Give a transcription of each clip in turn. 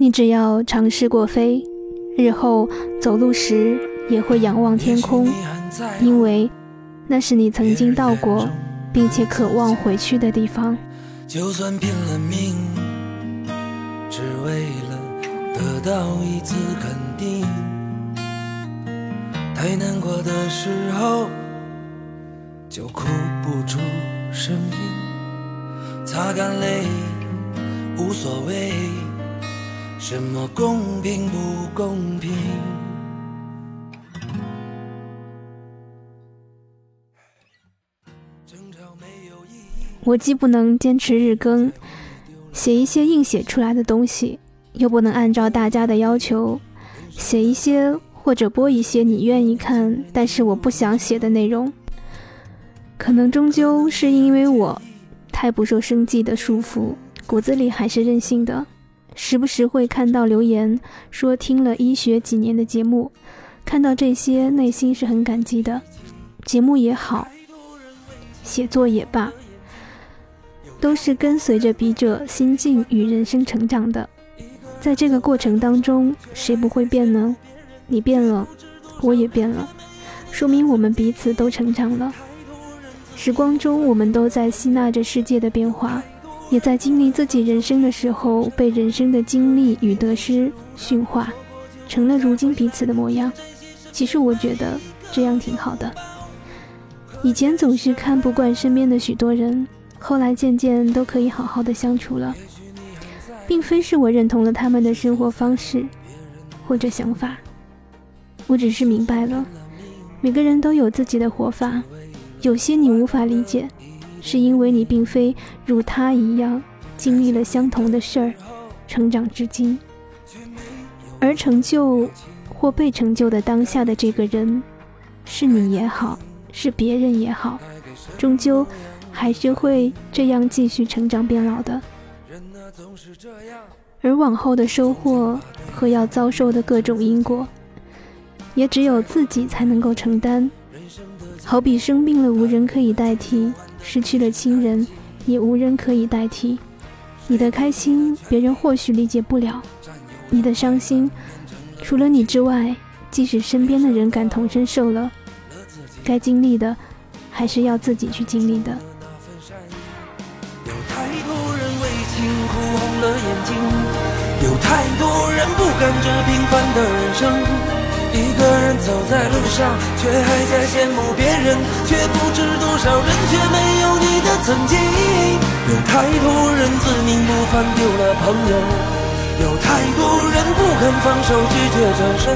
你只要尝试过飞，日后走路时也会仰望天空，因为那是你曾经到过，并且渴望回去的地方。就算拼了命，只为了得到一次肯定。太难过的时候，就哭不出声音，擦干泪，无所谓。什么公平不公平？我既不能坚持日更，写一些硬写出来的东西，又不能按照大家的要求写一些或者播一些你愿意看但是我不想写的内容。可能终究是因为我太不受生计的束缚，骨子里还是任性的。时不时会看到留言说听了医学几年的节目，看到这些内心是很感激的。节目也好，写作也罢，都是跟随着笔者心境与人生成长的。在这个过程当中，谁不会变呢？你变了，我也变了，说明我们彼此都成长了。时光中，我们都在吸纳着世界的变化。也在经历自己人生的时候，被人生的经历与得失驯化，成了如今彼此的模样。其实我觉得这样挺好的。以前总是看不惯身边的许多人，后来渐渐都可以好好的相处了。并非是我认同了他们的生活方式或者想法，我只是明白了，每个人都有自己的活法，有些你无法理解。是因为你并非如他一样经历了相同的事儿，成长至今，而成就或被成就的当下的这个人，是你也好，是别人也好，终究还是会这样继续成长变老的。而往后的收获和要遭受的各种因果，也只有自己才能够承担。好比生病了，无人可以代替。失去了亲人，也无人可以代替。你的开心，别人或许理解不了；你的伤心，除了你之外，即使身边的人感同身受了，该经历的，还是要自己去经历的。有太多人为情哭红了眼睛，有太多人不甘这平凡的人生。一个人走在路上，却还在羡慕别人，却不知多少人却没有你的曾经。有太多人自命不凡丢了朋友，有太多人不肯放手拒绝转身。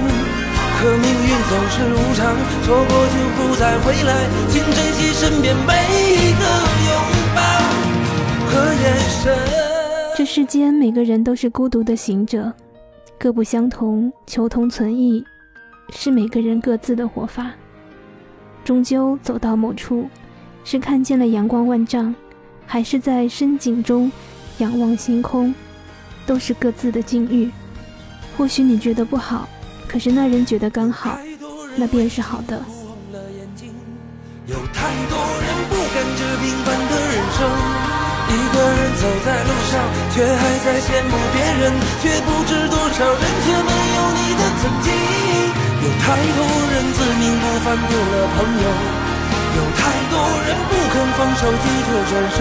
可命运总是无常，错过就不再回来，请珍惜身边每一个拥抱和眼神。这世间每个人都是孤独的行者，各不相同，求同存异。是每个人各自的活法，终究走到某处，是看见了阳光万丈，还是在深井中仰望星空，都是各自的境遇。或许你觉得不好，可是那人觉得刚好，那便是好的。有太多人不甘这平凡的人生，一个人走在路上，却还在羡慕别人，却不知多少人却没有你的曾经。有太多人自命不凡丢了朋友，有太多人不肯放手拒绝转身，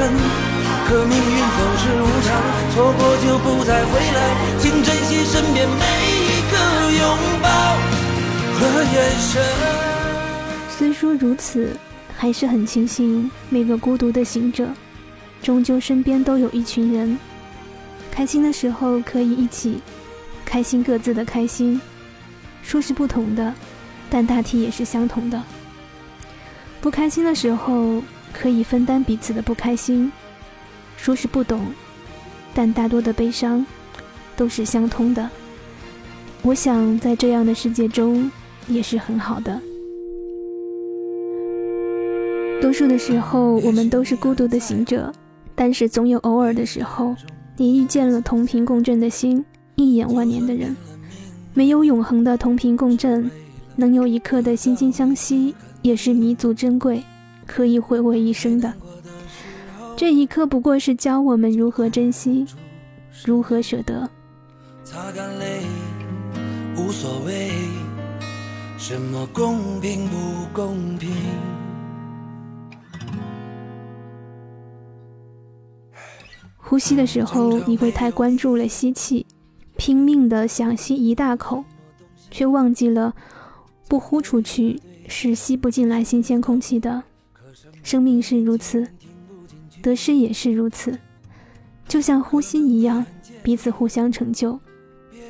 可命运总是无常，错过就不再回来，请珍惜身边每一个拥抱和眼神。虽说如此，还是很庆幸每个孤独的行者，终究身边都有一群人，开心的时候可以一起开心各自的开心。说是不同的，但大体也是相同的。不开心的时候可以分担彼此的不开心。说是不懂，但大多的悲伤都是相通的。我想在这样的世界中也是很好的。多数的时候我们都是孤独的行者，但是总有偶尔的时候，你遇见了同频共振的心，一眼万年的人。没有永恒的同频共振，能有一刻的惺惺相惜，也是弥足珍贵，可以回味一生的。这一刻不过是教我们如何珍惜，如何舍得。擦干泪，无所谓，什么公平不公平？呼吸的时候，你会太关注了吸气，拼命的想吸一大口，却忘记了不呼出去是吸不进来新鲜空气的。生命是如此，得失也是如此，就像呼吸一样，彼此互相成就。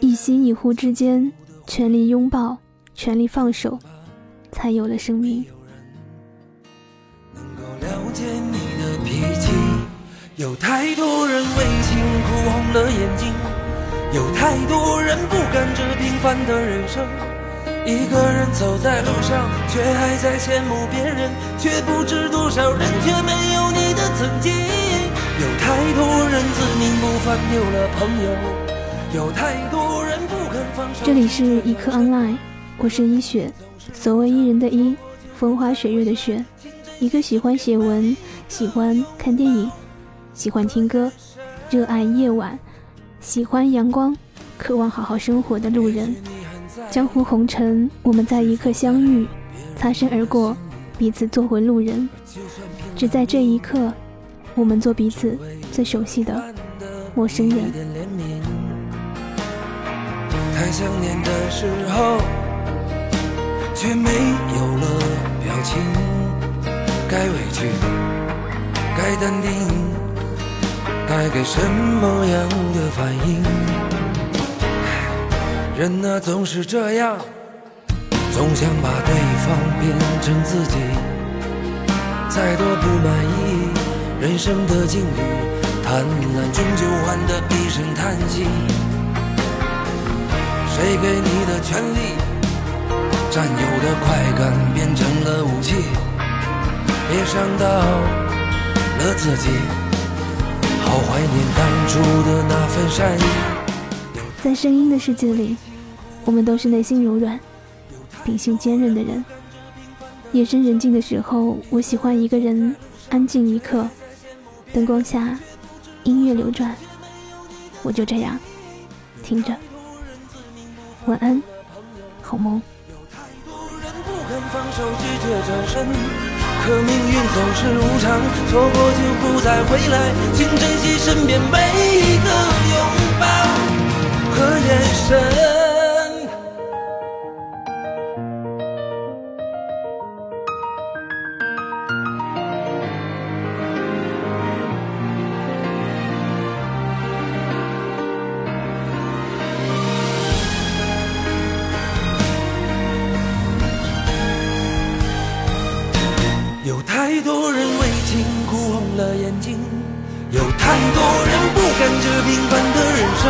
一吸一呼之间，全力拥抱，全力放手，才有了生命。了解你的脾气，有太多人为情哭红了眼睛，有太多人不甘这平凡的人生。一个人走在路上，却还在羡慕别人，却不知多少人却没有你的曾经。有太多人自命不凡，丢了朋友，有太多人不肯放手。这里是一颗 online，我是一雪，所谓伊人的伊，风花雪月的雪，一个喜欢写文、喜欢看电影、喜欢听歌、热爱夜晚、喜欢阳光、渴望好好生活的路人。江湖红尘，我们在一刻相遇，擦身而过，彼此做回路人。只在这一刻，我们做彼此最熟悉的陌生人。太想念的时候，却没有了表情。该委屈，该淡定，带给什么样的反应？人啊，总是这样，总想把对方变成自己。再多不满意人生的境遇，贪婪终究换得一声叹息。谁给你的权利，占有的快感变成了武器，也伤到了自己。好怀念当初的那份善意。在声音的世界里，我们都是内心柔软、秉性坚韧的人。夜深人静的时候，我喜欢一个人安静一刻，灯光下，音乐流转，我就这样听着。晚安，好梦。可命运总是无常，错过就不再回来，请珍惜身边每一个拥抱。和眼神。太多人为情哭红了眼睛，有太多人不甘这平凡的人生。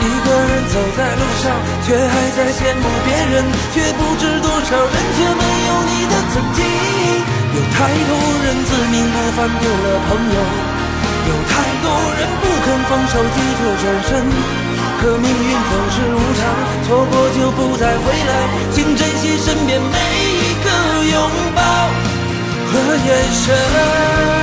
一个人走在路上，却还在羡慕别人，却不知多少人却没有你的曾经。有太多人自命不凡，丢了朋友；有太多人不肯放手，急着转身。可命运总是无常，错过就不再回来，请珍惜身边每眼神。